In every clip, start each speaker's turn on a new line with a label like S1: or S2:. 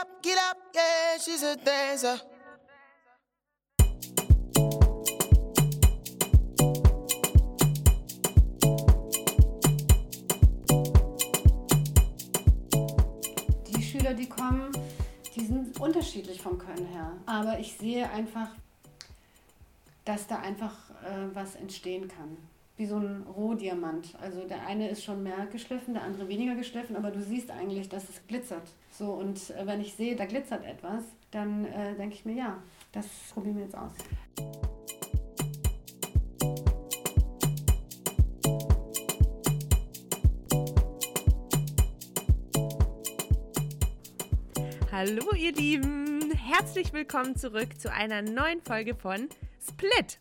S1: up, get up, yeah, she's a dancer.
S2: Die Schüler, die kommen, die sind unterschiedlich vom Können her. Aber ich sehe einfach, dass da einfach äh, was entstehen kann. Wie so ein Rohdiamant. Also der eine ist schon mehr geschliffen, der andere weniger geschliffen, aber du siehst eigentlich, dass es glitzert. So, und äh, wenn ich sehe, da glitzert etwas, dann äh, denke ich mir, ja, das probieren wir jetzt aus.
S3: Hallo ihr Lieben, herzlich willkommen zurück zu einer neuen Folge von Split.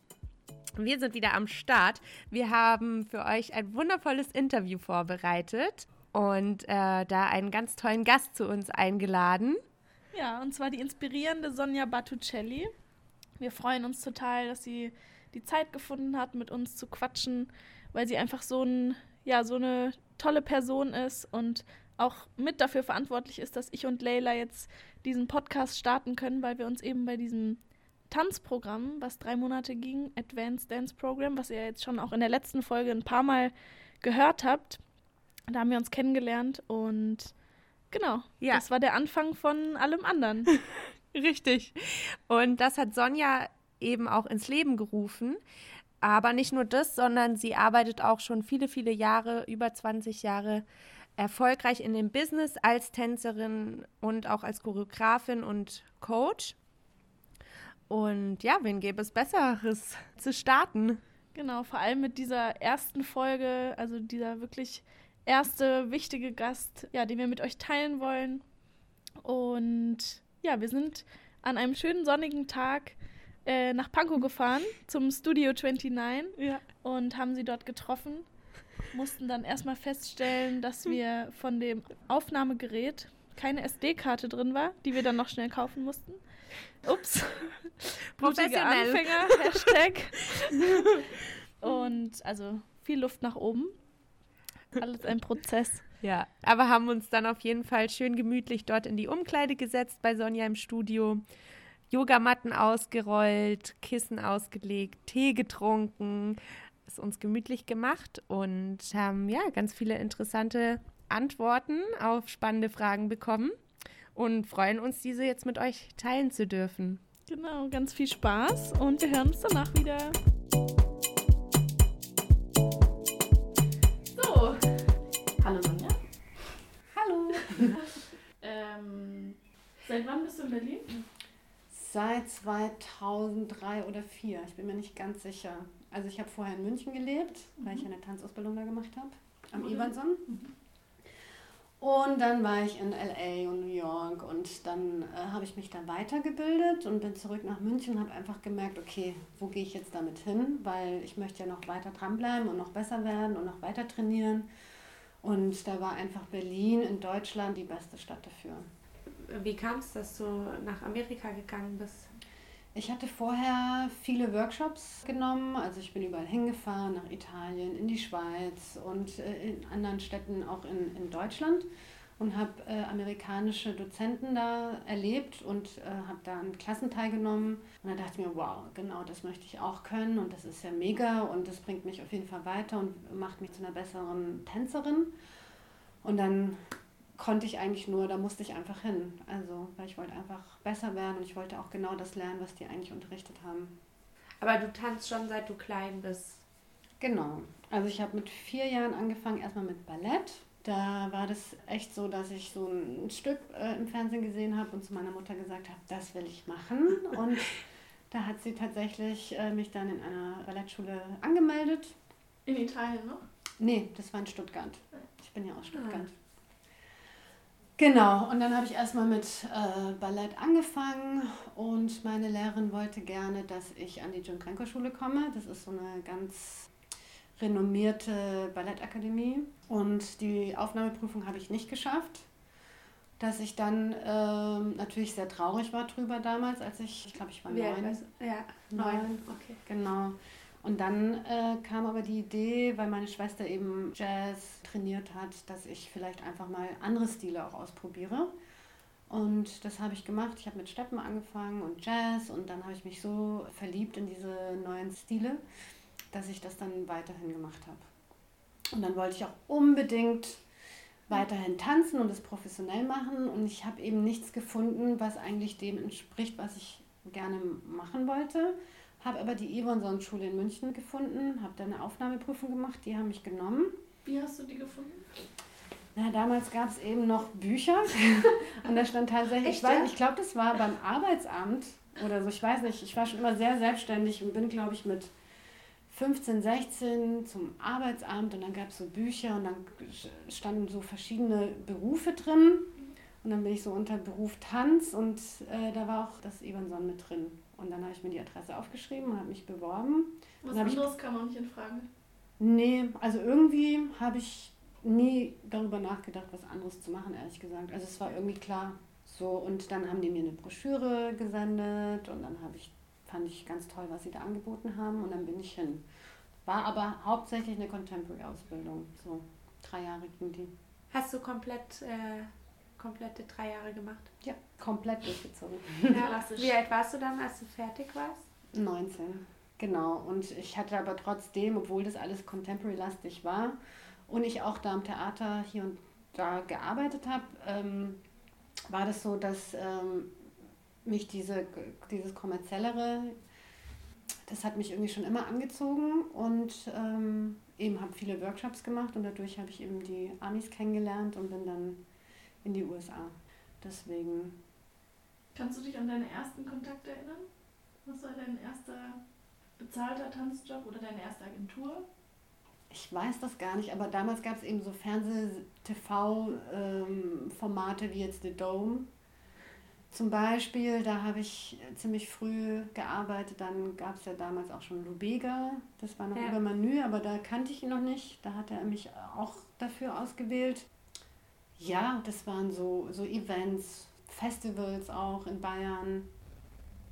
S3: Wir sind wieder am Start. Wir haben für euch ein wundervolles Interview vorbereitet und äh, da einen ganz tollen Gast zu uns eingeladen.
S4: Ja, und zwar die inspirierende Sonja Battucelli. Wir freuen uns total, dass sie die Zeit gefunden hat, mit uns zu quatschen, weil sie einfach so, ein, ja, so eine tolle Person ist und auch mit dafür verantwortlich ist, dass ich und Leila jetzt diesen Podcast starten können, weil wir uns eben bei diesem Tanzprogramm, was drei Monate ging, Advanced Dance Program, was ihr jetzt schon auch in der letzten Folge ein paar Mal gehört habt, da haben wir uns kennengelernt und genau,
S3: Ja.
S4: das war der Anfang von allem anderen.
S3: Richtig. Und das hat Sonja eben auch ins Leben gerufen. Aber nicht nur das, sondern sie arbeitet auch schon viele, viele Jahre, über 20 Jahre erfolgreich in dem Business als Tänzerin und auch als Choreografin und Coach. Und ja, wen gäbe es Besseres zu starten?
S4: Genau, vor allem mit dieser ersten Folge, also dieser wirklich erste wichtige Gast, ja, den wir mit euch teilen wollen. Und ja, wir sind an einem schönen sonnigen Tag äh, nach Pankow gefahren zum Studio 29
S3: Ja.
S4: und haben sie dort getroffen. Mussten dann erstmal feststellen, dass wir von dem Aufnahmegerät keine SD-Karte drin war, die wir dann noch schnell kaufen mussten. Ups.
S3: Professionell.
S4: Anfänger, Hashtag. Und also viel Luft nach oben. Alles ein Prozess.
S3: Ja, aber haben uns dann auf jeden Fall schön gemütlich dort in die Umkleide gesetzt bei Sonja im Studio. Yogamatten ausgerollt, Kissen ausgelegt, Tee getrunken, es uns gemütlich gemacht und haben ja ganz viele interessante Antworten auf spannende Fragen bekommen und freuen uns, diese jetzt mit euch teilen zu dürfen.
S4: Genau, ganz viel Spaß und wir hören uns danach wieder. So, hallo Sonja.
S2: Hallo!
S4: Ähm, seit wann bist du in Berlin?
S2: Seit 2003 oder 2004, ich bin mir nicht ganz sicher. Also ich habe vorher in München gelebt, weil ich eine Tanzausbildung da gemacht habe, am
S4: Wo denn?
S2: Und dann war ich in LA und New York und dann äh, habe ich mich da weitergebildet und bin zurück nach München und habe einfach gemerkt, okay, wo gehe ich jetzt damit hin? Weil ich möchte ja noch weiter dranbleiben und noch besser werden und noch weiter trainieren. Und da war einfach Berlin in Deutschland die beste Stadt dafür.
S3: Wie kam es, dass du nach Amerika gegangen bist?
S2: Ich hatte vorher viele Workshops genommen, also ich bin überall hingefahren, nach Italien, in die Schweiz und äh, in anderen Städten auch in, in Deutschland und habe äh, amerikanische Dozenten da erlebt und äh, habe da an Klassen teilgenommen. Und da dachte ich mir, wow, genau das möchte ich auch können und das ist ja mega und das bringt mich auf jeden Fall weiter und macht mich zu einer besseren Tänzerin. Und dann konnte ich eigentlich nur, da musste ich einfach hin. Also, weil ich wollte einfach besser werden und ich wollte auch genau das lernen, was die eigentlich unterrichtet haben.
S3: Aber du tanzt schon seit du klein bist.
S2: Genau. Also ich habe mit vier Jahren angefangen, erstmal mit Ballett. Da war das echt so, dass ich so ein Stück äh, im Fernsehen gesehen habe und zu meiner Mutter gesagt habe, das will ich machen. Und da hat sie tatsächlich äh, mich dann in einer Ballettschule angemeldet.
S4: In Italien noch?
S2: Nee, das war in Stuttgart. Ich bin ja aus Stuttgart. Genau, und dann habe ich erstmal mit äh, Ballett angefangen und meine Lehrerin wollte gerne, dass ich an die Jim Krenko Schule komme. Das ist so eine ganz renommierte Ballettakademie und die Aufnahmeprüfung habe ich nicht geschafft. Dass ich dann ähm, natürlich sehr traurig war drüber damals, als ich, ich glaube, ich war neun.
S3: Ja,
S2: neun.
S3: Okay.
S2: Genau. Und dann äh, kam aber die Idee, weil meine Schwester eben Jazz trainiert hat, dass ich vielleicht einfach mal andere Stile auch ausprobiere. Und das habe ich gemacht. Ich habe mit Steppen angefangen und Jazz und dann habe ich mich so verliebt in diese neuen Stile, dass ich das dann weiterhin gemacht habe. Und dann wollte ich auch unbedingt weiterhin tanzen und es professionell machen und ich habe eben nichts gefunden, was eigentlich dem entspricht, was ich gerne machen wollte. Habe aber die Yvonne-Schule in München gefunden, habe da eine Aufnahmeprüfung gemacht, die haben mich genommen.
S4: Wie hast du die gefunden?
S2: Na, damals gab es eben noch Bücher und da stand tatsächlich, ich, weiß, ich glaube, das war beim Arbeitsamt oder so, ich weiß nicht, ich war schon immer sehr selbstständig und bin, glaube ich, mit 15, 16 zum Arbeitsamt und dann gab es so Bücher und dann standen so verschiedene Berufe drin und dann bin ich so unter Beruf Tanz und äh, da war auch das Evanson mit drin. Und dann habe ich mir die Adresse aufgeschrieben und habe mich beworben.
S4: Was anderes ich, kam auch nicht in Frage?
S2: Nee, also irgendwie habe ich nie darüber nachgedacht, was anderes zu machen, ehrlich gesagt. Also es war irgendwie klar. So, und dann haben die mir eine Broschüre gesendet und dann habe ich, fand ich ganz toll, was sie da angeboten haben und dann bin ich hin. War aber hauptsächlich eine Contemporary-Ausbildung. So, drei Jahre ging die.
S3: Hast du komplett, äh, komplette drei Jahre gemacht?
S2: Ja, komplett durchgezogen.
S3: Ja, wie alt warst du dann, als du fertig warst?
S2: 19, genau. Und ich hatte aber trotzdem, obwohl das alles Contemporary-lastig war, und ich auch da am Theater hier und da gearbeitet habe, ähm, war das so, dass ähm, mich diese, dieses kommerziellere, das hat mich irgendwie schon immer angezogen und ähm, eben habe viele Workshops gemacht und dadurch habe ich eben die Amis kennengelernt und bin dann in die USA. Deswegen.
S4: Kannst du dich an deine ersten Kontakte erinnern? Was war dein erster bezahlter Tanzjob oder deine erste Agentur?
S2: ich weiß das gar nicht, aber damals gab es eben so Fernseh-TV-Formate ähm, wie jetzt The Dome. Zum Beispiel, da habe ich ziemlich früh gearbeitet. Dann gab es ja damals auch schon Lubega. Das war noch ja. über Menü, aber da kannte ich ihn noch nicht. Da hat er mich auch dafür ausgewählt. Ja, das waren so, so Events, Festivals auch in Bayern.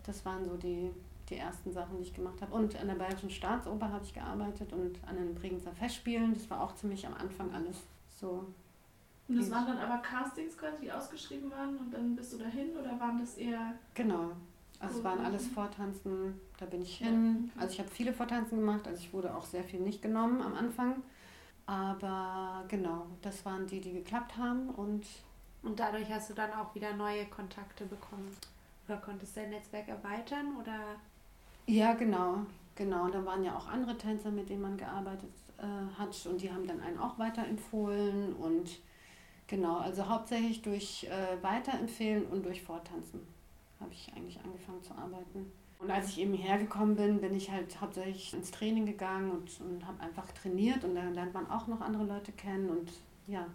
S2: Das waren so die, die ersten Sachen, die ich gemacht habe. Und an der Bayerischen Staatsoper habe ich gearbeitet und an den Bregenzer Festspielen. Das war auch ziemlich am Anfang alles so.
S4: Und das waren dann aber Castings quasi, die ausgeschrieben waren und dann bist du dahin oder waren das eher.
S2: Genau. Also es waren alles Vortanzen, da bin ich hin. Also ich habe viele Vortanzen gemacht, also ich wurde auch sehr viel nicht genommen am Anfang. Aber genau, das waren die, die geklappt haben und.
S3: Und dadurch hast du dann auch wieder neue Kontakte bekommen. Oder konntest dein Netzwerk erweitern oder
S2: ja, genau. Genau, da waren ja auch andere Tänzer, mit denen man gearbeitet äh, hat und die haben dann einen auch weiterempfohlen und genau, also hauptsächlich durch äh, Weiterempfehlen und durch Vortanzen habe ich eigentlich angefangen zu arbeiten. Und als ich eben hergekommen bin, bin ich halt hauptsächlich ins Training gegangen und, und habe einfach trainiert und dann lernt man auch noch andere Leute kennen und ja.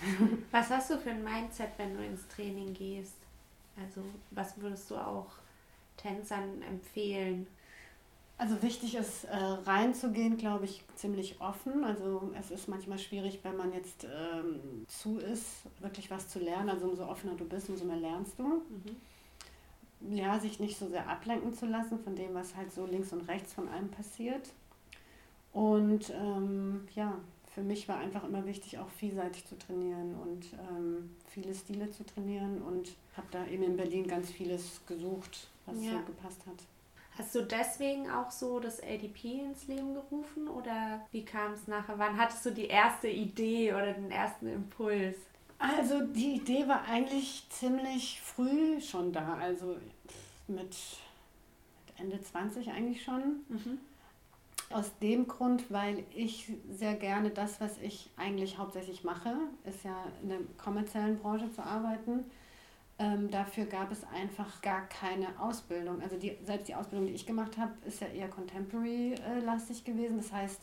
S3: Was hast du für ein Mindset, wenn du ins Training gehst? Also was würdest du auch Tänzern empfehlen?
S2: Also wichtig ist, äh, reinzugehen, glaube ich, ziemlich offen. Also es ist manchmal schwierig, wenn man jetzt ähm, zu ist, wirklich was zu lernen. Also umso offener du bist, umso mehr lernst du. Mhm. Ja, sich nicht so sehr ablenken zu lassen von dem, was halt so links und rechts von einem passiert. Und ähm, ja, für mich war einfach immer wichtig, auch vielseitig zu trainieren und ähm, viele Stile zu trainieren und habe da eben in Berlin ganz vieles gesucht, was ja. so gepasst hat.
S3: Hast du deswegen auch so das LDP ins Leben gerufen oder wie kam es nachher? Wann hattest du die erste Idee oder den ersten Impuls?
S2: Also die Idee war eigentlich ziemlich früh schon da, also mit, Ende 20 eigentlich schon. Mhm. Aus dem Grund, weil ich sehr gerne das, was ich eigentlich hauptsächlich mache, ist ja in der kommerziellen Branche zu arbeiten ähm, dafür gab es einfach gar keine Ausbildung. Also die, selbst die Ausbildung, die ich gemacht habe, ist ja eher contemporary-lastig gewesen. Das heißt,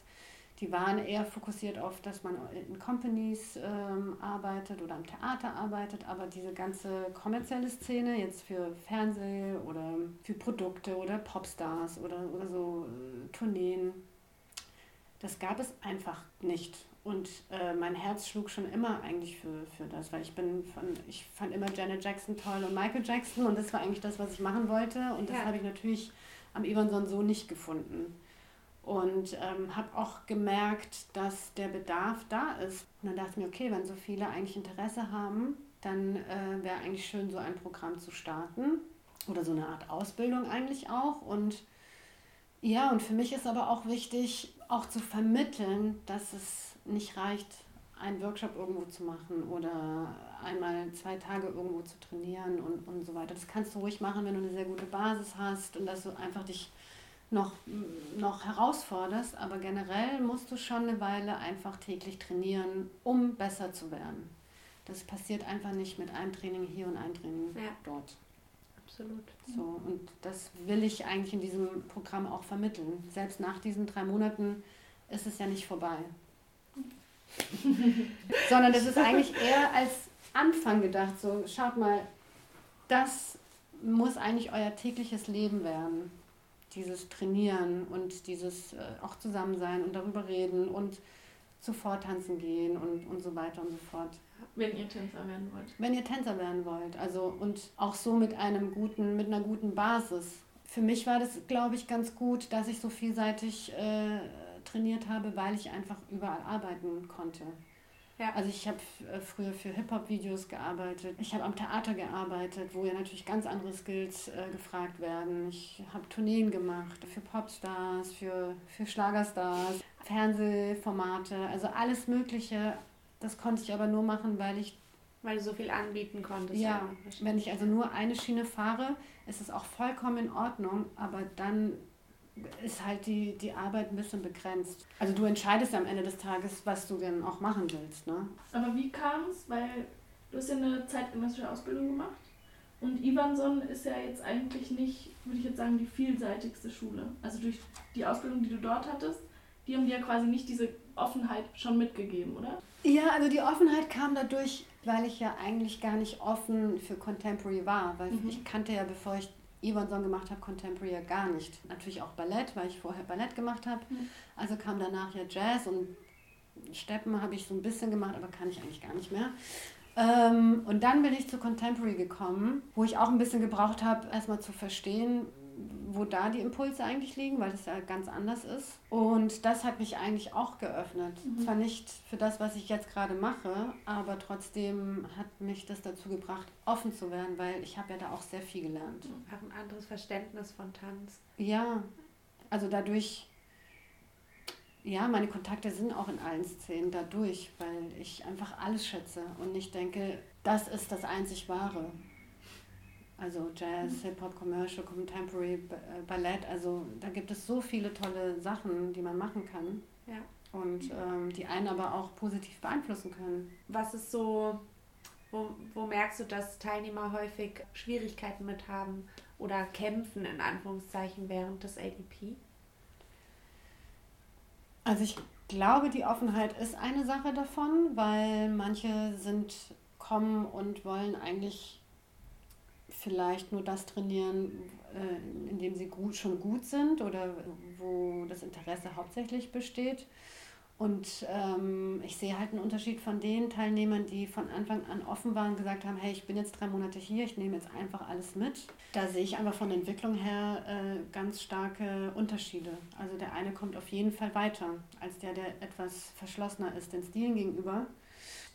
S2: die waren eher fokussiert auf, dass man in Companies ähm, arbeitet oder am Theater arbeitet, aber diese ganze kommerzielle Szene jetzt für Fernseh oder für Produkte oder Popstars oder, oder so äh, Tourneen, das gab es einfach nicht. Und äh, mein Herz schlug schon immer eigentlich für, für das, weil ich bin von, ich fand immer Janet Jackson toll und Michael Jackson und das war eigentlich das, was ich machen wollte. Und das ja. habe ich natürlich am Evanson so nicht gefunden. Und ähm, habe auch gemerkt, dass der Bedarf da ist. Und dann dachte ich mir, okay, wenn so viele eigentlich Interesse haben, dann äh, wäre eigentlich schön, so ein Programm zu starten. Oder so eine Art Ausbildung eigentlich auch. Und ja, und für mich ist aber auch wichtig, auch zu vermitteln, dass es nicht reicht, einen Workshop irgendwo zu machen oder einmal zwei Tage irgendwo zu trainieren und, und so weiter. Das kannst du ruhig machen, wenn du eine sehr gute Basis hast und dass du einfach dich noch, noch herausforderst. Aber generell musst du schon eine Weile einfach täglich trainieren, um besser zu werden. Das passiert einfach nicht mit einem Training hier und einem Training ja. dort.
S3: Absolut.
S2: So, und das will ich eigentlich in diesem Programm auch vermitteln. Selbst nach diesen drei Monaten ist es ja nicht vorbei. Sondern das ist eigentlich eher als Anfang gedacht. So, schaut mal, das muss eigentlich euer tägliches Leben werden. Dieses Trainieren und dieses äh, auch zusammen sein und darüber reden und zuvor tanzen gehen und, und so weiter und so fort.
S4: Wenn ihr Tänzer werden wollt.
S2: Wenn ihr Tänzer werden wollt. Also und auch so mit einem guten, mit einer guten Basis. Für mich war das, glaube ich, ganz gut, dass ich so vielseitig äh, trainiert habe, weil ich einfach überall arbeiten konnte. Ja. Also ich habe äh, früher für Hip-Hop-Videos gearbeitet. Ich habe am Theater gearbeitet, wo ja natürlich ganz andere Skills äh, gefragt werden. Ich habe Tourneen gemacht für Popstars, für, für Schlagerstars, Fernsehformate, also alles Mögliche. Das konnte ich aber nur machen, weil ich
S3: weil du so viel anbieten konntest.
S2: Ja, wenn ich also nur eine Schiene fahre, ist es auch vollkommen in Ordnung, aber dann ist halt die, die Arbeit ein bisschen begrenzt. Also du entscheidest am Ende des Tages, was du denn auch machen willst. Ne?
S4: Aber wie kam es? Weil du hast ja eine zeitgenössische Ausbildung gemacht und Ivanson ist ja jetzt eigentlich nicht, würde ich jetzt sagen, die vielseitigste Schule. Also durch die Ausbildung, die du dort hattest, die haben dir ja quasi nicht diese Offenheit schon mitgegeben, oder?
S2: Ja, also die Offenheit kam dadurch, weil ich ja eigentlich gar nicht offen für Contemporary war, weil mhm. ich kannte ja, bevor ich Evanson gemacht habe, Contemporary ja gar nicht. Natürlich auch Ballett, weil ich vorher Ballett gemacht habe. Mhm. Also kam danach ja Jazz und Steppen habe ich so ein bisschen gemacht, aber kann ich eigentlich gar nicht mehr. Ähm, und dann bin ich zu Contemporary gekommen, wo ich auch ein bisschen gebraucht habe, erstmal zu verstehen, wo da die Impulse eigentlich liegen, weil das ja ganz anders ist. Und das hat mich eigentlich auch geöffnet. Mhm. Zwar nicht für das, was ich jetzt gerade mache, aber trotzdem hat mich das dazu gebracht, offen zu werden, weil ich habe ja da auch sehr viel gelernt.
S3: Auch ein anderes Verständnis von Tanz.
S2: Ja, also dadurch, ja, meine Kontakte sind auch in allen Szenen dadurch, weil ich einfach alles schätze und nicht denke, das ist das einzig Wahre. Also Jazz, Hip-Hop, Commercial, Contemporary, äh, Ballett. Also da gibt es so viele tolle Sachen, die man machen kann. Ja. Und ähm, die einen aber auch positiv beeinflussen können.
S3: Was ist so, wo, wo merkst du, dass Teilnehmer häufig Schwierigkeiten mit haben oder kämpfen in Anführungszeichen während des ADP?
S2: Also ich glaube, die Offenheit ist eine Sache davon, weil manche sind kommen und wollen eigentlich vielleicht nur das trainieren, äh, in dem sie gut, schon gut sind oder wo das Interesse hauptsächlich besteht. Und ähm, ich sehe halt einen Unterschied von den Teilnehmern, die von Anfang an offen waren und gesagt haben, hey, ich bin jetzt drei Monate hier, ich nehme jetzt einfach alles mit. Da sehe ich einfach von der Entwicklung her äh, ganz starke Unterschiede. Also der eine kommt auf jeden Fall weiter als der, der etwas verschlossener ist den Stilen gegenüber.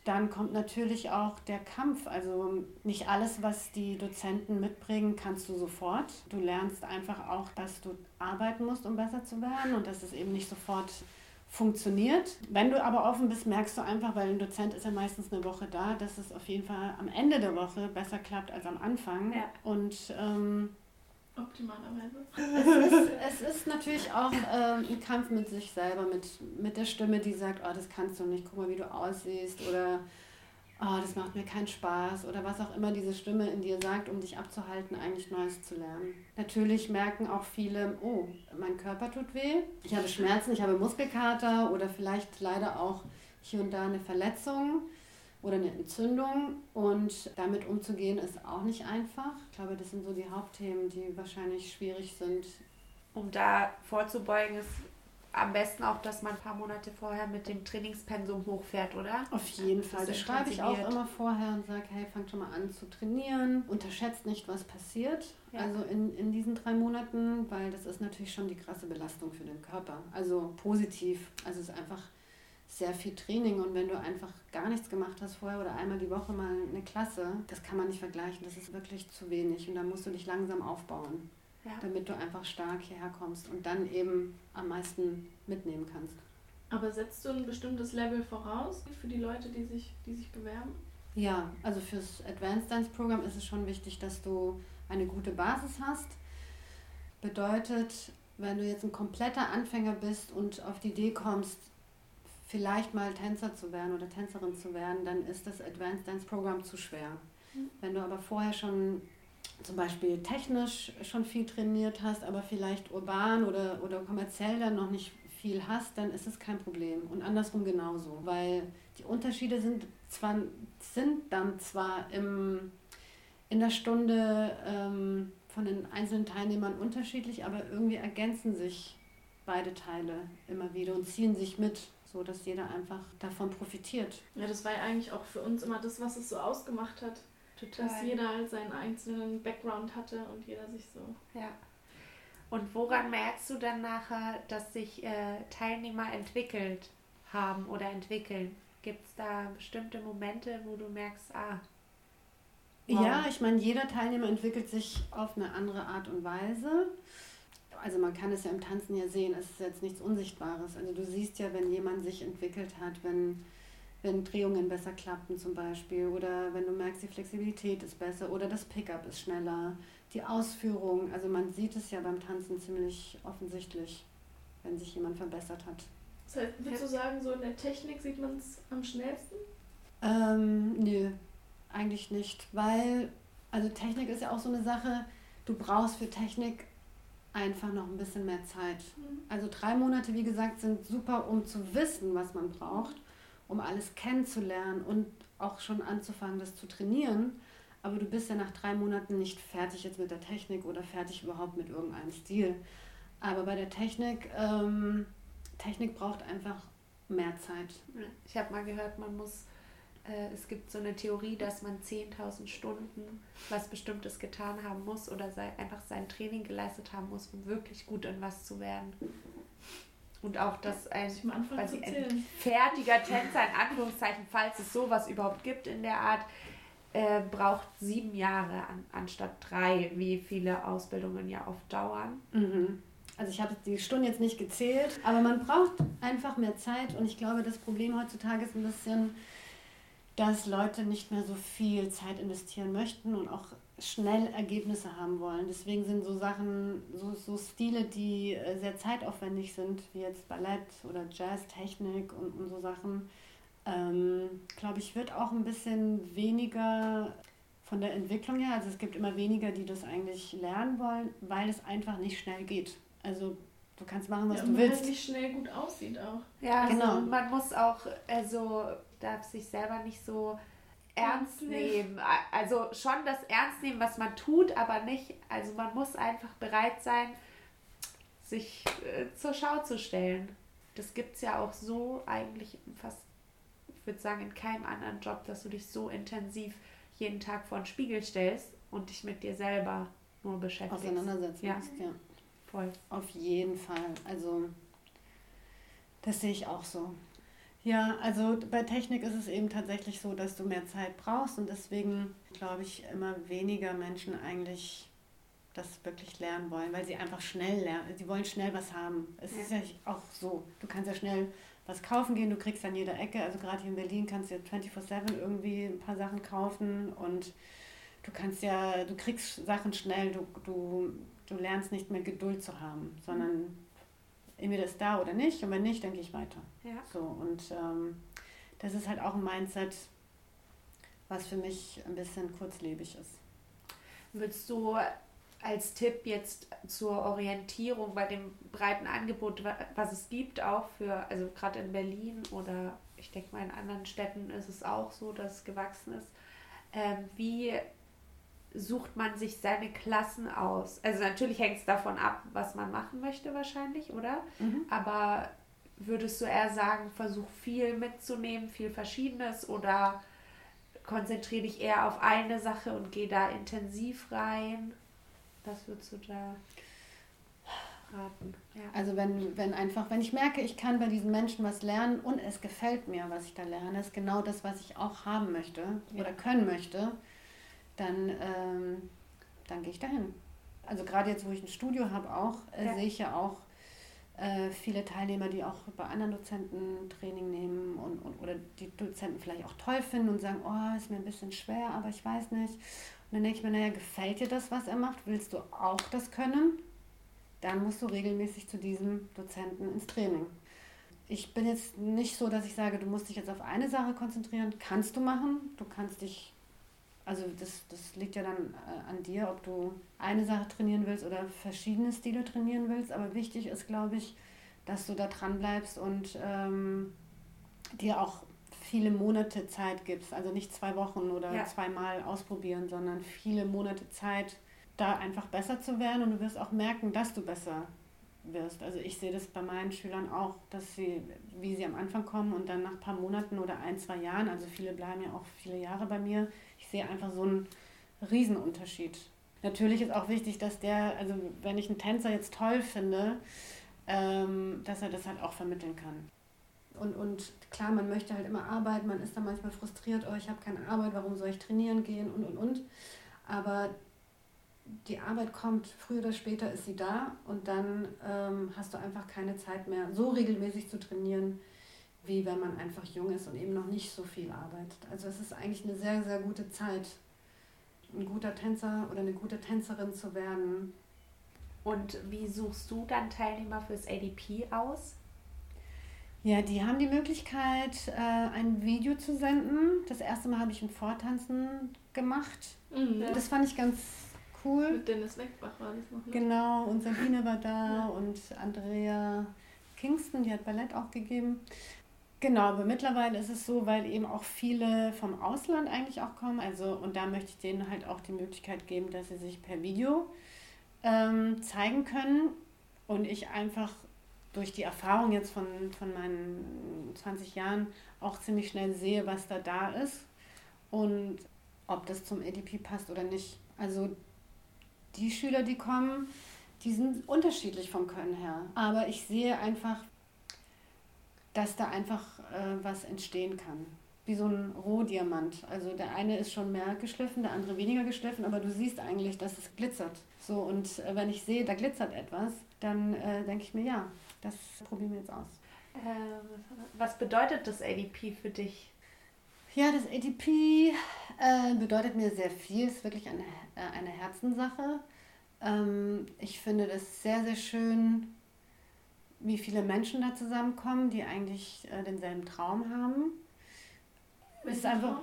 S2: Dann kommt natürlich auch der Kampf. Also nicht alles, was die Dozenten mitbringen, kannst du sofort. Du lernst einfach auch, dass du arbeiten musst, um besser zu werden und dass es eben nicht sofort funktioniert. Wenn du aber offen bist, merkst du einfach, weil ein Dozent ist ja meistens eine Woche da, dass es auf jeden Fall am Ende der Woche besser klappt als am Anfang. Ja. Und ähm,
S4: Optimalerweise.
S2: Es ist, es ist natürlich auch ähm, ein Kampf mit sich selber, mit, mit der Stimme, die sagt, oh, das kannst du nicht, guck mal, wie du aussiehst oder oh, das macht mir keinen Spaß oder was auch immer diese Stimme in dir sagt, um dich abzuhalten, eigentlich Neues zu lernen. Natürlich merken auch viele, oh, mein Körper tut weh, ich habe Schmerzen, ich habe Muskelkater oder vielleicht leider auch hier und da eine Verletzung oder eine Entzündung. Und damit umzugehen ist auch nicht einfach. Ich glaube, das sind so die Hauptthemen, die wahrscheinlich schwierig sind.
S3: Um da vorzubeugen, ist am besten auch, dass man ein paar Monate vorher mit dem Trainingspensum hochfährt, oder?
S2: Auf jeden das Fall. Das schreibe ich auch immer vorher und sage, hey, fangt schon mal an zu trainieren. Unterschätzt nicht, was passiert. Ja. Also in, in diesen drei Monaten, weil das ist natürlich schon die krasse Belastung für den Körper. Also positiv. Also es ist einfach sehr viel Training und wenn du einfach gar nichts gemacht hast vorher oder einmal die Woche mal eine Klasse, das kann man nicht vergleichen. Das ist wirklich zu wenig und da musst du dich langsam aufbauen, ja. damit du einfach stark hierher kommst und dann eben am meisten mitnehmen kannst.
S4: Aber setzt du ein bestimmtes Level voraus für die Leute, die sich, die sich bewerben?
S2: Ja, also fürs Advanced Dance Program ist es schon wichtig, dass du eine gute Basis hast. Bedeutet, wenn du jetzt ein kompletter Anfänger bist und auf die Idee kommst, vielleicht mal Tänzer zu werden oder Tänzerin zu werden, dann ist das Advanced Dance Program zu schwer. Mhm. Wenn du aber vorher schon zum Beispiel technisch schon viel trainiert hast, aber vielleicht urban oder, oder kommerziell dann noch nicht viel hast, dann ist es kein Problem. Und andersrum genauso, weil die Unterschiede sind, zwar, sind dann zwar im, in der Stunde ähm, von den einzelnen Teilnehmern unterschiedlich, aber irgendwie ergänzen sich beide Teile immer wieder und ziehen sich mit so dass jeder einfach davon profitiert.
S4: Ja, das war ja eigentlich auch für uns immer das, was es so ausgemacht hat. Total. Dass jeder halt seinen einzelnen Background hatte und jeder sich so.
S3: Ja. Und woran merkst du dann nachher, dass sich äh, Teilnehmer entwickelt haben oder entwickeln? Gibt es da bestimmte Momente, wo du merkst, ah.
S2: Wow. Ja, ich meine, jeder Teilnehmer entwickelt sich auf eine andere Art und Weise also man kann es ja im Tanzen ja sehen, es ist jetzt nichts Unsichtbares. Also du siehst ja, wenn jemand sich entwickelt hat, wenn, wenn Drehungen besser klappen zum Beispiel oder wenn du merkst, die Flexibilität ist besser oder das Pickup ist schneller, die Ausführung, also man sieht es ja beim Tanzen ziemlich offensichtlich, wenn sich jemand verbessert hat.
S4: Das heißt, würdest du sagen, so in der Technik sieht man es am schnellsten?
S2: Ähm, nö, eigentlich nicht, weil, also Technik ist ja auch so eine Sache, du brauchst für Technik einfach noch ein bisschen mehr Zeit. Mhm. Also drei Monate, wie gesagt, sind super, um zu wissen, was man braucht, um alles kennenzulernen und auch schon anzufangen, das zu trainieren. Aber du bist ja nach drei Monaten nicht fertig jetzt mit der Technik oder fertig überhaupt mit irgendeinem Stil. Aber bei der Technik, ähm, Technik braucht einfach mehr Zeit.
S3: Ich habe mal gehört, man muss es gibt so eine Theorie, dass man 10.000 Stunden was Bestimmtes getan haben muss oder sei, einfach sein Training geleistet haben muss, um wirklich gut in was zu werden. Und auch, dass ein, quasi ein fertiger Tänzer, in Anführungszeichen, falls es sowas überhaupt gibt in der Art, äh, braucht sieben Jahre an, anstatt drei, wie viele Ausbildungen ja oft dauern.
S2: Mhm. Also ich habe die Stunden jetzt nicht gezählt, aber man braucht einfach mehr Zeit und ich glaube, das Problem heutzutage ist ein bisschen, dass Leute nicht mehr so viel Zeit investieren möchten und auch schnell Ergebnisse haben wollen. Deswegen sind so Sachen, so, so Stile, die äh, sehr zeitaufwendig sind, wie jetzt Ballett oder Jazztechnik und, und so Sachen, ähm, glaube ich, wird auch ein bisschen weniger von der Entwicklung her. Also es gibt immer weniger, die das eigentlich lernen wollen, weil es einfach nicht schnell geht. Also du kannst machen, was ja, du willst. Weil
S4: es nicht schnell gut aussieht auch.
S3: Ja, genau. Also man muss auch, also darf sich selber nicht so ernst nehmen. Also schon das ernst nehmen, was man tut, aber nicht, also man muss einfach bereit sein, sich äh, zur Schau zu stellen. Das gibt es ja auch so eigentlich fast, ich würde sagen, in keinem anderen Job, dass du dich so intensiv jeden Tag vor den Spiegel stellst und dich mit dir selber nur beschäftigst.
S2: Auseinandersetzen ja. ja. Voll. Auf jeden Fall. Also das sehe ich auch so. Ja, also bei Technik ist es eben tatsächlich so, dass du mehr Zeit brauchst und deswegen glaube ich immer weniger Menschen eigentlich das wirklich lernen wollen, weil sie einfach schnell lernen. Sie wollen schnell was haben. Es ja. ist ja auch so. Du kannst ja schnell was kaufen gehen, du kriegst an jeder Ecke. Also gerade hier in Berlin kannst du ja 24-7 irgendwie ein paar Sachen kaufen und du kannst ja, du kriegst Sachen schnell, du, du, du lernst nicht mehr Geduld zu haben, sondern entweder ist da oder nicht und wenn nicht, dann gehe ich weiter. Ja. So, und ähm, das ist halt auch ein Mindset, was für mich ein bisschen kurzlebig ist.
S3: Würdest du als Tipp jetzt zur Orientierung bei dem breiten Angebot, was es gibt, auch für, also gerade in Berlin oder ich denke mal in anderen Städten ist es auch so, dass es gewachsen ist, äh, wie sucht man sich seine Klassen aus? Also natürlich hängt es davon ab, was man machen möchte wahrscheinlich, oder? Mhm. Aber würdest du eher sagen, versuch viel mitzunehmen, viel Verschiedenes oder konzentriere dich eher auf eine Sache und geh da intensiv rein? Was würdest du da raten. Ja.
S2: Also wenn, wenn einfach, wenn ich merke, ich kann bei diesen Menschen was lernen und es gefällt mir, was ich da lerne, ist genau das, was ich auch haben möchte
S3: Ja.
S2: oder können möchte, dann, ähm, dann gehe ich dahin. Also gerade jetzt, wo ich ein Studio habe, auch äh,
S3: Ja.
S2: sehe ich ja auch äh, viele Teilnehmer, die auch bei anderen Dozenten Training nehmen und, und oder die Dozenten vielleicht auch toll finden und sagen, oh, ist mir ein bisschen schwer, aber ich weiß nicht. Und dann denke ich mir, naja, gefällt dir das, was er macht? Willst du auch das können? Dann musst du regelmäßig zu diesem Dozenten ins Training. Ich bin jetzt nicht so, dass ich sage, du musst dich jetzt auf eine Sache konzentrieren. Kannst du machen. Du kannst dich, also das, das liegt ja dann äh, an dir, ob du eine Sache trainieren willst oder verschiedene Stile trainieren willst. Aber wichtig ist, glaube ich, dass du da dran bleibst und ähm, dir auch viele Monate Zeit gibst. Also nicht zwei Wochen oder
S3: Ja.
S2: zweimal ausprobieren, sondern viele Monate Zeit, da einfach besser zu werden. Und du wirst auch merken, dass du besser wirst. Also ich sehe das bei meinen Schülern auch, dass sie, wie sie am Anfang kommen und dann nach ein paar Monaten oder ein, zwei Jahren, also viele bleiben ja auch viele Jahre bei mir, ich sehe einfach so einen Riesenunterschied. Natürlich ist auch wichtig, dass der, also wenn ich einen Tänzer jetzt toll finde, ähm, dass er das halt auch vermitteln kann. Und, und klar, man möchte halt immer arbeiten, man ist dann manchmal frustriert, oh, ich habe keine Arbeit, warum soll ich trainieren gehen und und und. Aber die Arbeit kommt, früher oder später ist sie da und dann ähm, hast du einfach keine Zeit mehr, so regelmäßig zu trainieren, wie wenn man einfach jung ist und eben noch nicht so viel arbeitet. Also es ist eigentlich eine sehr, sehr gute Zeit, ein guter Tänzer oder eine gute Tänzerin zu werden.
S3: Und wie suchst du dann Teilnehmer fürs ADP aus?
S2: Ja, die haben die Möglichkeit, äh, ein Video zu senden. Das erste Mal habe ich ein Vortanzen gemacht.
S4: Mhm.
S2: Das fand ich ganz cool.
S4: Mit Dennis Leckbach war das noch. Ne?
S2: Genau, und Sabine war da und Andrea Kingston, die hat Ballett auch gegeben. Genau, aber mittlerweile ist es so, weil eben auch viele vom Ausland eigentlich auch kommen. Also, und da möchte ich denen halt auch die Möglichkeit geben, dass sie sich per Video ähm, zeigen können. Und ich einfach durch die Erfahrung jetzt von, von meinen 20 Jahren auch ziemlich schnell sehe, was da da ist und ob das zum ADP passt oder nicht. Also die Schüler, die kommen, die sind unterschiedlich vom Können her. Aber ich sehe einfach, dass da einfach äh, was entstehen kann. Wie so ein Rohdiamant. Also der eine ist schon mehr geschliffen, der andere weniger geschliffen, aber du siehst eigentlich, dass es glitzert. So, und äh, wenn ich sehe, da glitzert etwas, dann äh, denke ich mir, ja, das probieren wir jetzt aus.
S3: Ähm, was bedeutet das ADP für dich?
S2: Ja, das ADP äh, bedeutet mir sehr viel, ist wirklich eine, äh, eine Herzenssache. Ähm, ich finde das sehr, sehr schön, wie viele Menschen da zusammenkommen, die eigentlich äh, denselben Traum haben. Es ist einfach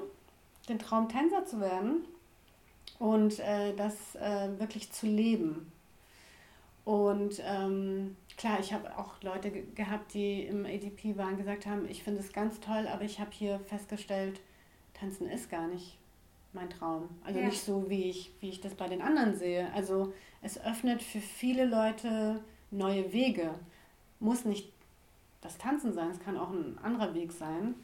S2: den Traum, Tänzer zu werden und äh, das äh, wirklich zu leben. Und ähm, klar, ich habe auch Leute ge gehabt, die im ADP waren, gesagt haben, ich finde es ganz toll, aber ich habe hier festgestellt, Tanzen ist gar nicht mein Traum. Also
S3: Ja.
S2: nicht so, wie ich, wie ich das bei den anderen sehe. Also es öffnet für viele Leute neue Wege. Muss nicht das Tanzen sein, es kann auch ein anderer Weg sein.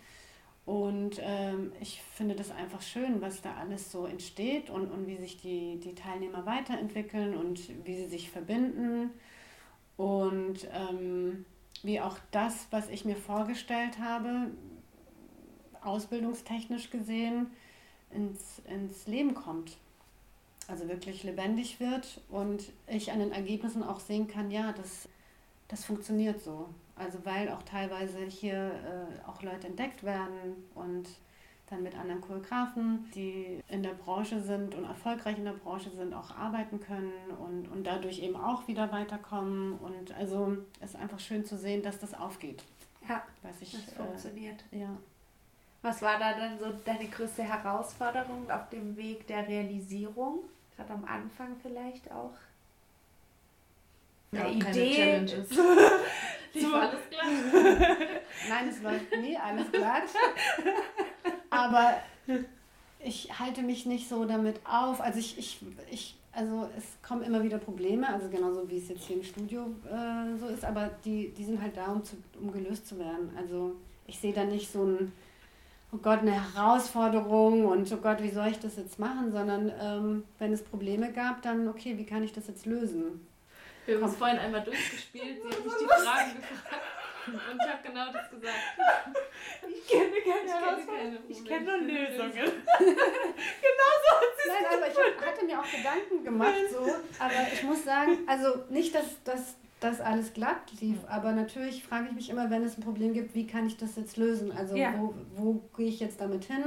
S2: Und ähm, ich finde das einfach schön, was da alles so entsteht und, und wie sich die, die Teilnehmer weiterentwickeln und wie sie sich verbinden. Und ähm, wie auch das, was ich mir vorgestellt habe, ausbildungstechnisch gesehen, ins, ins Leben kommt. Also wirklich lebendig wird und ich an den Ergebnissen auch sehen kann, ja, das, das funktioniert so. Also weil auch teilweise hier äh, auch Leute entdeckt werden und dann mit anderen Choreografen, die in der Branche sind und erfolgreich in der Branche sind, auch arbeiten können und, und dadurch eben auch wieder weiterkommen. Und also es ist einfach schön zu sehen, dass das aufgeht.
S3: Ja,
S2: Weiß ich,
S3: das
S2: äh,
S3: funktioniert.
S2: ja.
S3: Was war da dann so deine größte Herausforderung auf dem Weg der Realisierung? Gerade am Anfang vielleicht auch?
S5: Ja,
S3: Eine
S5: keine
S3: Idee?
S5: Lief alles klar.
S2: Nein, es läuft nie alles glatt. Aber ich halte mich nicht so damit auf. Also ich, ich, ich, also es kommen immer wieder Probleme, also genauso wie es jetzt hier im Studio äh, so ist, aber die, die sind halt da, um, zu, um gelöst zu werden. Also ich sehe da nicht so ein, oh Gott, eine Herausforderung und oh Gott, wie soll ich das jetzt machen, sondern ähm, wenn es Probleme gab, dann okay, wie kann ich das jetzt lösen?
S5: Wir haben es vorhin einmal durchgespielt, sie hat mich die Fragen gefragt und ich habe genau das gesagt.
S3: Ich kenne keine
S5: Ich kenne keine
S3: Ich kenne nur Lösungen.
S2: genau so hat sie Nein, aber ich hab- hatte mir auch Gedanken gemacht so. Aber ich muss sagen, also nicht, dass das das alles glatt lief, aber natürlich frage ich mich immer, wenn es ein Problem gibt, wie kann ich das jetzt lösen? Also
S3: Ja.
S2: wo, wo gehe ich jetzt damit hin?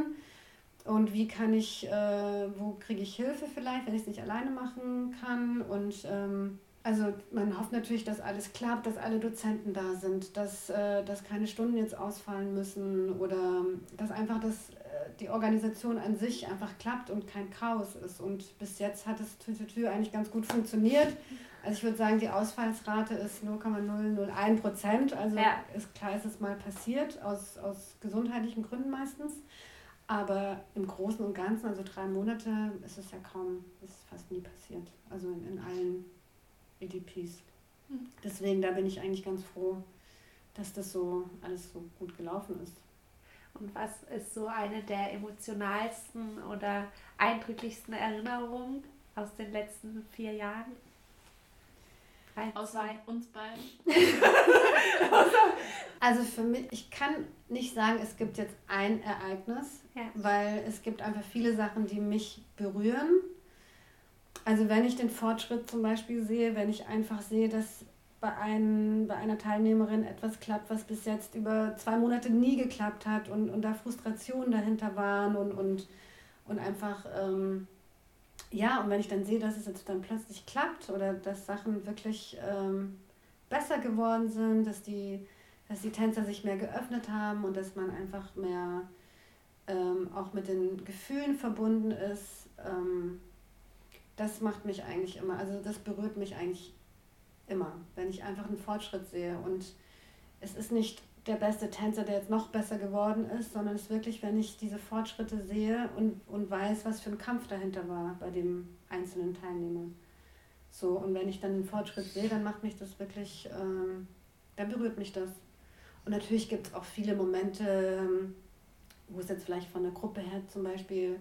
S2: Und wie kann ich, äh, wo kriege ich Hilfe vielleicht, wenn ich es nicht alleine machen kann? Und ähm, also man hofft natürlich, dass alles klappt, dass alle Dozenten da sind, dass, äh, dass keine Stunden jetzt ausfallen müssen oder dass einfach das, äh, die Organisation an sich einfach klappt und kein Chaos ist. Und bis jetzt hat es Tü, Tü, Tü eigentlich ganz gut funktioniert. Also ich würde sagen, die Ausfallsrate ist 0,001 Prozent. Also
S3: Ja.
S2: ist klar, ist es mal passiert, aus, aus gesundheitlichen Gründen meistens. Aber im Großen und Ganzen, also drei Monate, ist es ja kaum, ist fast nie passiert. Also in, in allen EDPs.
S4: Hm.
S2: Deswegen, da bin ich eigentlich ganz froh, dass das so alles so gut gelaufen ist.
S3: Und was ist so eine der emotionalsten oder eindrücklichsten Erinnerungen aus den letzten vier Jahren? Ein,
S5: Außer
S3: zwei.
S5: uns beiden.
S2: Also für mich, ich kann nicht sagen, es gibt jetzt ein Ereignis,
S3: Ja.
S2: weil es gibt einfach viele Sachen, die mich berühren. Also wenn ich den Fortschritt zum Beispiel sehe, wenn ich einfach sehe, dass bei, ein, bei einer Teilnehmerin etwas klappt, was bis jetzt über zwei Monate nie geklappt hat und, und da Frustrationen dahinter waren und, und, und einfach, ähm, ja, und wenn ich dann sehe, dass es jetzt dann plötzlich klappt oder dass Sachen wirklich ähm, besser geworden sind, dass die, dass die Tänzer sich mehr geöffnet haben und dass man einfach mehr ähm, auch mit den Gefühlen verbunden ist, ähm, das macht mich eigentlich immer, also das berührt mich eigentlich immer, wenn ich einfach einen Fortschritt sehe. Und es ist nicht der beste Tänzer, der jetzt noch besser geworden ist, sondern es ist wirklich, wenn ich diese Fortschritte sehe und, und weiß, was für ein Kampf dahinter war bei dem einzelnen Teilnehmer. So, und wenn ich dann einen Fortschritt sehe, dann macht mich das wirklich, ähm, dann berührt mich das. Und natürlich gibt es auch viele Momente, ähm, wo es jetzt vielleicht von der Gruppe her zum Beispiel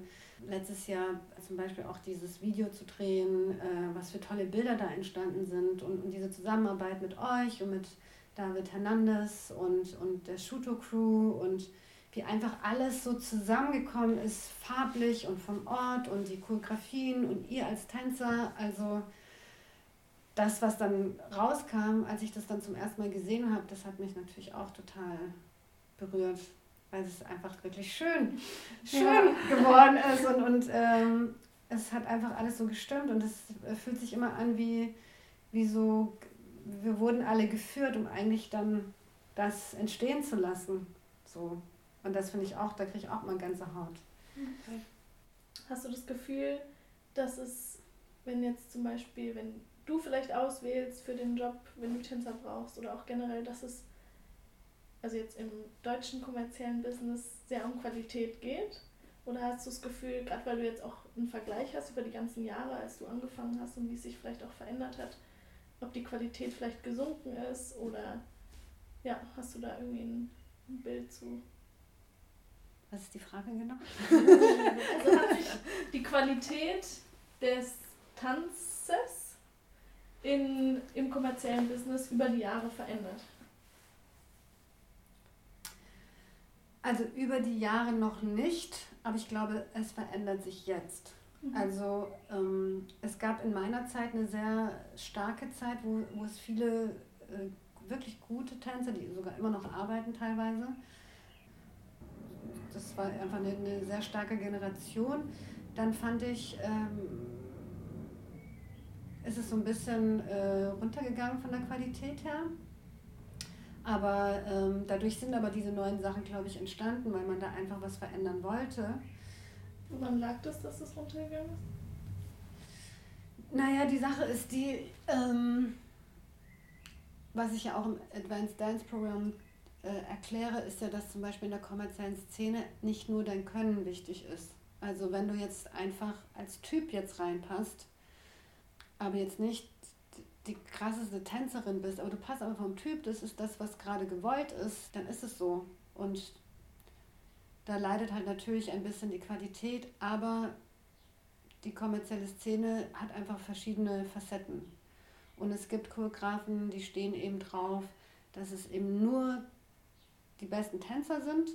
S2: letztes Jahr zum Beispiel auch dieses Video zu drehen, äh, was für tolle Bilder da entstanden sind und, und diese Zusammenarbeit mit euch und mit David Hernandez und, und der Shuto Crew und wie einfach alles so zusammengekommen ist, farblich und vom Ort und die Choreografien und ihr als Tänzer, also das, was dann rauskam, als ich das dann zum ersten Mal gesehen habe, das hat mich natürlich auch total berührt, weil es einfach wirklich schön, schön
S3: Ja.
S2: geworden ist und, und ähm, es hat einfach alles so gestimmt und es fühlt sich immer an wie, wie so, wir wurden alle geführt, um eigentlich dann das entstehen zu lassen. So. Und das finde ich auch, da kriege ich auch mal ganze Haut.
S4: Hast du das Gefühl, dass es, wenn jetzt zum Beispiel, wenn du vielleicht auswählst für den Job, wenn du Tänzer brauchst oder auch generell, dass es also jetzt im deutschen kommerziellen Business sehr um Qualität geht? Oder hast du das Gefühl, gerade weil du jetzt auch einen Vergleich hast über die ganzen Jahre, als du angefangen hast und wie es sich vielleicht auch verändert hat, ob die Qualität vielleicht gesunken ist oder ja, hast du da irgendwie ein, Bild zu?
S2: Was ist die Frage genau?
S4: Also hat sich die Qualität des Tanzes in, im kommerziellen Business über die Jahre verändert?
S2: Also über die Jahre noch nicht, aber ich glaube, es verändert sich jetzt. Also ähm, es gab in meiner Zeit eine sehr starke Zeit, wo, wo es viele äh, wirklich gute Tänzer, die sogar immer noch arbeiten teilweise. Das war einfach eine, eine sehr starke Generation. Dann fand ich, ähm, ist es so ein bisschen äh, runtergegangen von der Qualität her. Aber ähm, dadurch sind aber diese neuen Sachen, glaube ich, entstanden, weil man da einfach was verändern wollte.
S4: Woran lag das, dass es runtergegangen ist?
S2: Naja, die Sache ist die, ähm, was ich ja auch im Advanced Dance Program äh, erkläre, ist ja, dass zum Beispiel in der kommerziellen Szene nicht nur dein Können wichtig ist. Also wenn du jetzt einfach als Typ jetzt reinpasst, aber jetzt nicht die krasseste Tänzerin bist, aber du passt aber vom Typ, das ist das, was gerade gewollt ist, dann ist es so. Und da leidet halt natürlich ein bisschen die Qualität, aber die kommerzielle Szene hat einfach verschiedene Facetten. Und es gibt Choreografen, die stehen eben drauf, dass es eben nur die besten Tänzer sind.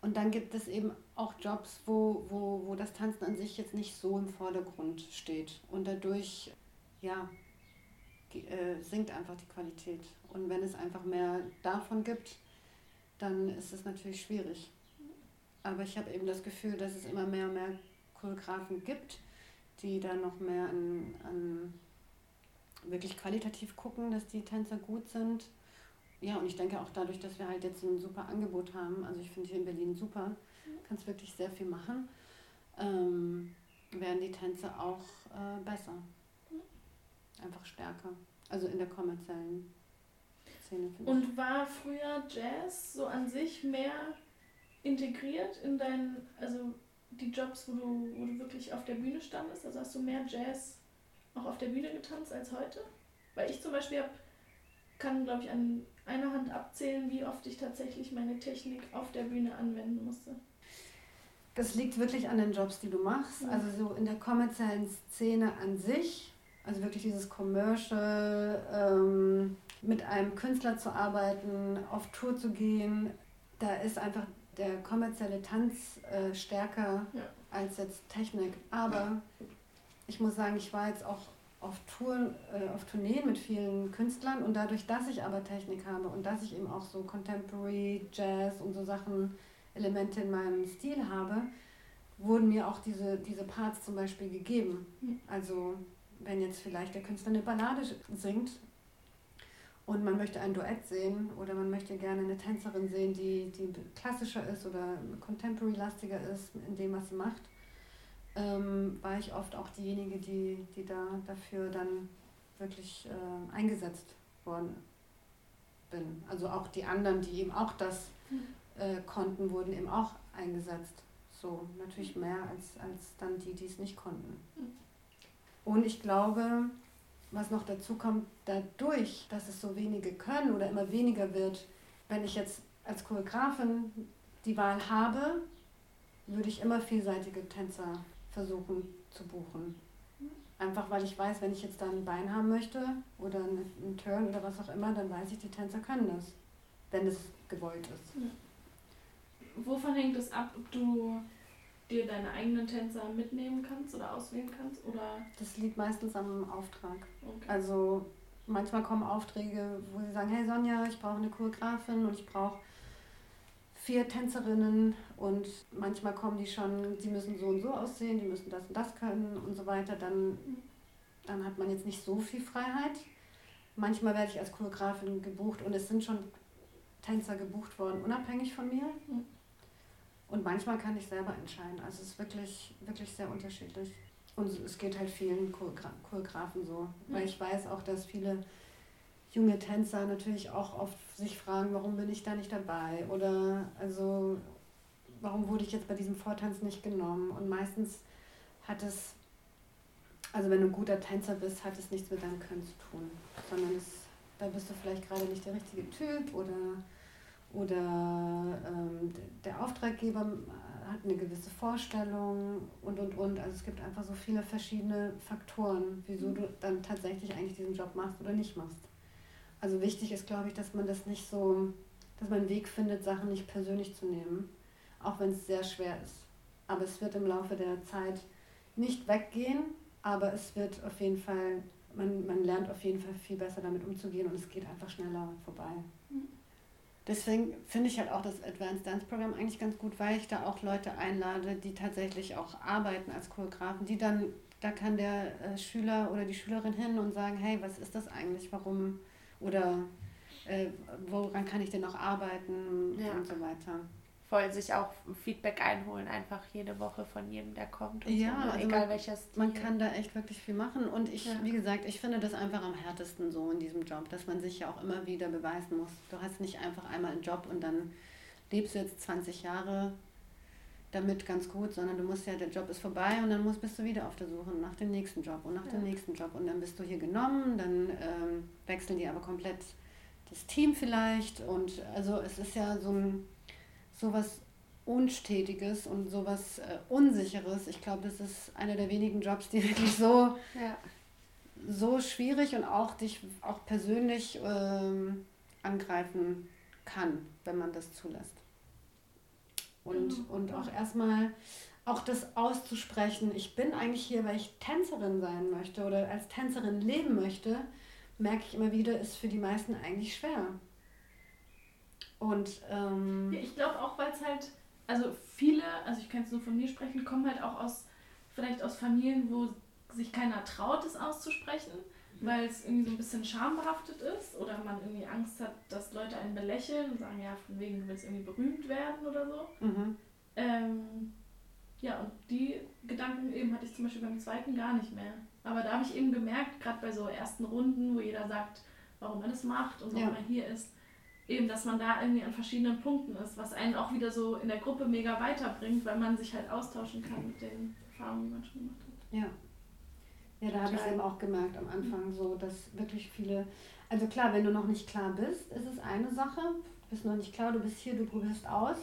S2: Und dann gibt es eben auch Jobs, wo, wo, wo das Tanzen an sich jetzt nicht so im Vordergrund steht. Und dadurch, ja, äh, sinkt einfach die Qualität. Und wenn es einfach mehr davon gibt, dann ist es natürlich schwierig. Aber ich habe eben das Gefühl, dass es immer mehr und mehr Choreografen gibt, die da noch mehr an, an wirklich qualitativ gucken, dass die Tänzer gut sind. Ja, und ich denke auch dadurch, dass wir halt jetzt ein super Angebot haben, also ich finde hier in Berlin super, kannst wirklich sehr viel machen, ähm, werden die Tänze auch äh, besser. Einfach stärker. Also in der kommerziellen Szene finde ich.
S4: Und war früher Jazz so an sich mehr integriert in deinen, also die Jobs, wo du, wo du wirklich auf der Bühne standest? Also hast du mehr Jazz auch auf der Bühne getanzt als heute? Weil ich zum Beispiel hab, kann, glaube ich, an einer Hand abzählen, wie oft ich tatsächlich meine Technik auf der Bühne anwenden musste.
S2: Das liegt wirklich an den Jobs, die du machst.
S4: Ja.
S2: Also so in der kommerziellen Szene an sich, also wirklich dieses Commercial, ähm, mit einem Künstler zu arbeiten, auf Tour zu gehen, da ist einfach der kommerzielle Tanz äh, stärker
S4: Ja.
S2: als jetzt Technik. Aber ich muss sagen, ich war jetzt auch auf Tour, äh, auf Tourneen mit vielen Künstlern und dadurch, dass ich aber Technik habe und dass ich eben auch so Contemporary, Jazz und so Sachen, Elemente in meinem Stil habe, wurden mir auch diese, diese Parts zum Beispiel gegeben. Also wenn jetzt vielleicht der Künstler eine Ballade singt und man möchte ein Duett sehen oder man möchte gerne eine Tänzerin sehen, die, die klassischer ist oder contemporary-lastiger ist in dem, was sie macht, ähm, war ich oft auch diejenige, die, die da dafür dann wirklich äh, eingesetzt worden bin. Also auch die anderen, die eben auch das äh, konnten, wurden eben auch eingesetzt. So, natürlich mehr als, als dann die, die es nicht konnten. Und ich glaube, was noch dazu kommt, dadurch, dass es so wenige können oder immer weniger wird, wenn ich jetzt als Choreografin die Wahl habe, würde ich immer vielseitige Tänzer versuchen zu buchen. Einfach weil ich weiß, wenn ich jetzt da ein Bein haben möchte oder einen Turn oder was auch immer, dann weiß ich, die Tänzer können das, wenn es gewollt ist.
S4: Wovon hängt es ab, ob du dir deine eigenen Tänzer mitnehmen kannst oder auswählen kannst? Oder
S2: Das liegt meistens am Auftrag.
S4: okay.
S2: Also manchmal kommen Aufträge, wo sie sagen, hey Sonja, ich brauche eine Choreografin und ich brauche vier Tänzerinnen und manchmal kommen die schon, sie müssen so und so aussehen, die müssen das und das können und so weiter, dann, dann hat man jetzt nicht so viel Freiheit. Manchmal werde ich als Choreografin gebucht und es sind schon Tänzer gebucht worden, unabhängig von mir.
S4: Mhm.
S2: Und manchmal kann ich selber entscheiden. Also es ist wirklich, wirklich sehr unterschiedlich. Und es geht halt vielen Choreogra Choreografen so. Weil ich weiß auch, dass viele junge Tänzer natürlich auch oft sich fragen, warum bin ich da nicht dabei? Oder also warum wurde ich jetzt bei diesem Vortanz nicht genommen? Und meistens hat es, also wenn du ein guter Tänzer bist, hat es nichts mit deinem Können zu tun. Sondern es, da bist du vielleicht gerade nicht der richtige Typ oder oder ähm, der Auftraggeber hat eine gewisse Vorstellung und und und. Also es gibt einfach so viele verschiedene Faktoren, wieso du dann tatsächlich eigentlich diesen Job machst oder nicht machst. Also wichtig ist, glaube ich, dass man das nicht so, dass man einen Weg findet, Sachen nicht persönlich zu nehmen, auch wenn es sehr schwer ist. Aber es wird im Laufe der Zeit nicht weggehen, aber es wird auf jeden Fall, man, man lernt auf jeden Fall viel besser damit umzugehen und es geht einfach schneller vorbei. Deswegen finde ich halt auch das Advanced Dance Programm eigentlich ganz gut, weil ich da auch Leute einlade, die tatsächlich auch arbeiten als Choreografen, die dann, da kann der äh, Schüler oder die Schülerin hin und sagen, hey, was ist das eigentlich, warum oder äh, woran kann ich denn noch arbeiten
S3: Ja.
S2: und so weiter.
S3: Voll sich auch Feedback einholen, einfach jede Woche von jedem, der kommt. Und
S2: Ja,
S3: so, ne?
S2: also
S3: egal
S2: man-
S3: welcher Stil.
S2: Man kann da echt wirklich viel machen und ich,
S3: Ja.
S2: wie gesagt, ich finde das einfach am härtesten so in diesem Job, dass man sich ja auch immer wieder beweisen muss. Du hast nicht einfach einmal einen Job und dann lebst du jetzt 20 Jahre damit ganz gut, sondern du musst ja, der Job ist vorbei und dann musst, bist du wieder auf der Suche nach dem nächsten Job und nach dem
S3: Ja.
S2: nächsten Job und dann bist du hier genommen, dann ähm, wechseln die aber komplett das Team vielleicht und also es ist ja so ein sowas Unstetiges und sowas äh, Unsicheres. Ich glaube, das ist einer der wenigen Jobs, die wirklich so
S3: ja.
S2: so schwierig und auch dich auch persönlich ähm, angreifen kann, wenn man das zulässt. Und,
S4: Genau.
S2: und auch erstmal auch das auszusprechen, ich bin eigentlich hier, weil ich Tänzerin sein möchte oder als Tänzerin leben möchte, merke ich immer wieder, ist für die meisten eigentlich schwer. Und ähm,
S4: Ja, ich glaube auch, weil es halt, also viele, also ich kann jetzt nur von mir sprechen, kommen halt auch aus, vielleicht aus Familien, wo sich keiner traut, es auszusprechen, weil es irgendwie so ein bisschen schambehaftet ist oder man irgendwie Angst hat, dass Leute einen belächeln und sagen, ja, von wegen, du willst irgendwie berühmt werden oder so.
S2: mhm.
S4: Ähm, ja, und die Gedanken eben hatte ich zum Beispiel beim zweiten gar nicht mehr. Aber da habe ich eben gemerkt, gerade bei so ersten Runden, wo jeder sagt, warum er das macht und warum
S2: Ja.
S4: er hier ist, eben, dass man da irgendwie an verschiedenen Punkten ist, was einen auch wieder so in der Gruppe mega weiterbringt, weil man sich halt austauschen kann mit den Erfahrungen, die man schon gemacht hat.
S2: Ja. Ja, da habe ich eben auch gemerkt am Anfang so, dass wirklich viele, also klar, wenn du noch nicht klar bist, ist es eine Sache. Du bist noch nicht klar, du bist hier, du probierst aus.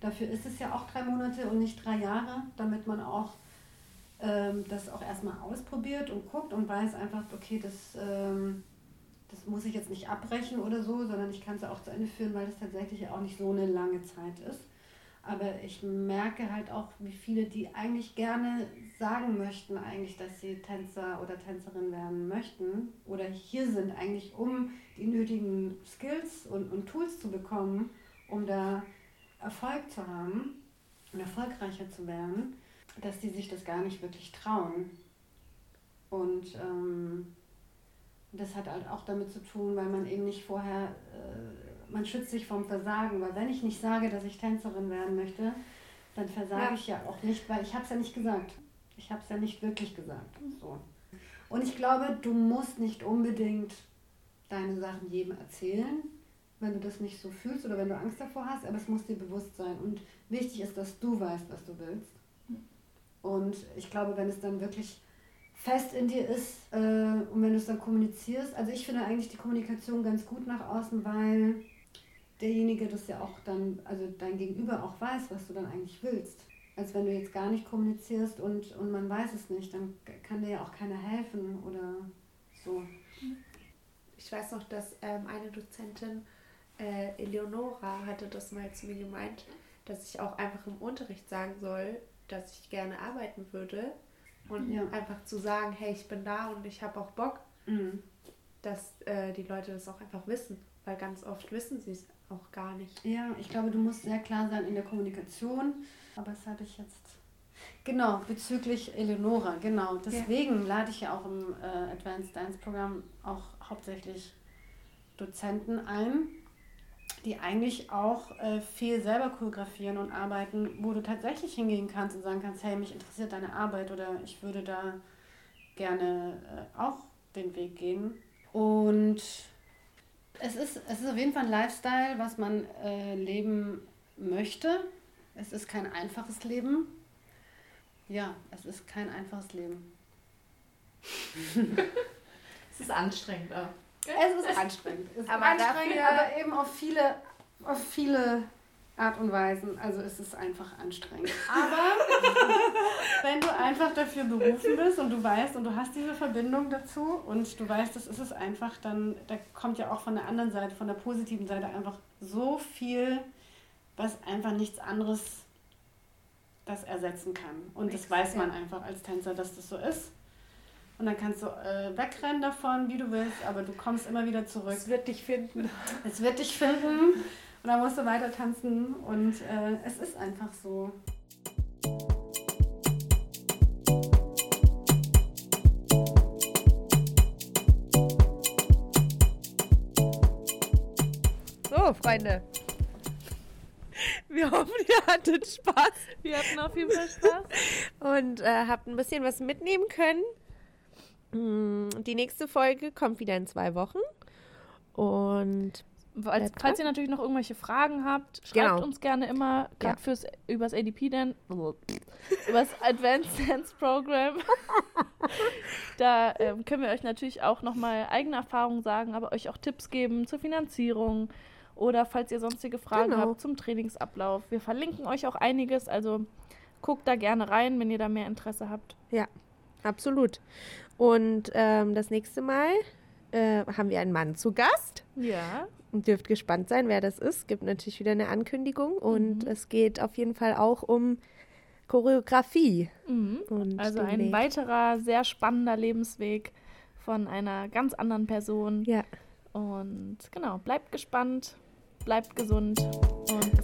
S2: Dafür ist es ja auch drei Monate und nicht drei Jahre, damit man auch ähm, das auch erstmal ausprobiert und guckt und weiß einfach, okay, das, ähm, das muss ich jetzt nicht abbrechen oder so, sondern ich kann es auch zu Ende führen, weil es tatsächlich auch nicht so eine lange Zeit ist. Aber ich merke halt auch, wie viele, die eigentlich gerne sagen möchten, eigentlich, dass sie Tänzer oder Tänzerin werden möchten oder hier sind eigentlich, um die nötigen Skills und, und Tools zu bekommen, um da Erfolg zu haben und erfolgreicher zu werden, dass die sich das gar nicht wirklich trauen. Und ähm, das hat halt auch damit zu tun, weil man eben nicht vorher, äh, man schützt sich vom Versagen, weil wenn ich nicht sage, dass ich Tänzerin werden möchte, dann versage
S3: Ja.
S2: ich ja auch nicht, weil ich habe es ja nicht gesagt. Ich habe es ja nicht wirklich gesagt. So. Und ich glaube, du musst nicht unbedingt deine Sachen jedem erzählen, wenn du das nicht so fühlst oder wenn du Angst davor hast, aber es muss dir bewusst sein. Und wichtig ist, dass du weißt, was du willst. Und ich glaube, wenn es dann wirklich fest in dir ist äh, und wenn du es dann kommunizierst, also ich finde eigentlich die Kommunikation ganz gut nach außen, weil derjenige das ja auch dann, also dein Gegenüber auch weiß, was du dann eigentlich willst. Als wenn du jetzt gar nicht kommunizierst und, und man weiß es nicht, dann kann dir ja auch keiner helfen oder so.
S3: Ich weiß noch, dass ähm, eine Dozentin, äh, Eleonora, hatte das mal zu mir gemeint, dass ich auch einfach im Unterricht sagen soll, dass ich gerne arbeiten würde. Und
S2: Ja.
S3: einfach zu sagen, hey, ich bin da und ich habe auch Bock,
S2: Mhm.
S3: dass äh, die Leute das auch einfach wissen. Weil ganz oft wissen sie es auch gar nicht.
S2: Ja, ich glaube, du musst sehr klar sein in der Kommunikation. Aber das habe ich jetzt. Genau, bezüglich Eleonora, genau. Deswegen lade ich ja auch im äh, Advanced Dance Programm auch hauptsächlich Dozenten ein, die eigentlich auch äh, viel selber choreografieren und arbeiten, wo du tatsächlich hingehen kannst und sagen kannst, hey, mich interessiert deine Arbeit oder ich würde da gerne äh, auch den Weg gehen. Und es ist, es ist auf jeden Fall ein Lifestyle, was man äh, leben möchte. Es ist kein einfaches Leben. Ja, es ist kein einfaches Leben.
S5: Es ist anstrengend auch.
S2: Es ist anstrengend. Es ist
S3: Aber
S2: anstrengend,
S3: dafür-
S2: aber eben auf viele, auf viele Art und Weisen. Also es ist einfach anstrengend. Aber wenn du einfach dafür berufen bist und du weißt und du hast diese Verbindung dazu und du weißt, das ist es einfach, dann da kommt ja auch von der anderen Seite, von der positiven Seite einfach so viel, was einfach nichts anderes das ersetzen kann. Und das weiß man einfach als Tänzer, dass das so ist. Und dann kannst du äh, wegrennen davon, wie du willst, aber du kommst immer wieder zurück.
S3: Es wird dich finden.
S2: Es wird dich finden und dann musst du weiter tanzen und äh, es ist einfach so.
S3: So, Freunde. Wir hoffen, ihr hattet Spaß
S4: Wir hatten auf jeden Fall Spaß.
S3: und äh, habt ein bisschen was mitnehmen können. Mm, Die nächste Folge kommt wieder in zwei Wochen. Und
S4: Falls, falls ihr natürlich noch irgendwelche Fragen habt, schreibt
S3: Genau.
S4: uns gerne immer, gerade
S3: Ja.
S4: fürs übers ADP dann, übers Advanced Dance Program. da ähm, können wir euch natürlich auch nochmal eigene Erfahrungen sagen, aber euch auch Tipps geben zur Finanzierung oder falls ihr sonstige Fragen
S3: Genau.
S4: habt zum Trainingsablauf. Wir verlinken euch auch einiges, also guckt da gerne rein, wenn ihr da mehr Interesse habt.
S3: absolut. Und ähm, das nächste Mal äh, haben wir einen Mann zu Gast.
S4: Ja.
S3: Und dürft gespannt sein, wer das ist. Gibt natürlich wieder eine Ankündigung. Und es geht auf jeden Fall auch um Choreografie.
S4: Mhm. Also ein
S3: Weg.
S4: weiterer sehr spannender Lebensweg von einer ganz anderen Person.
S3: Ja.
S4: Und genau, bleibt gespannt, bleibt gesund und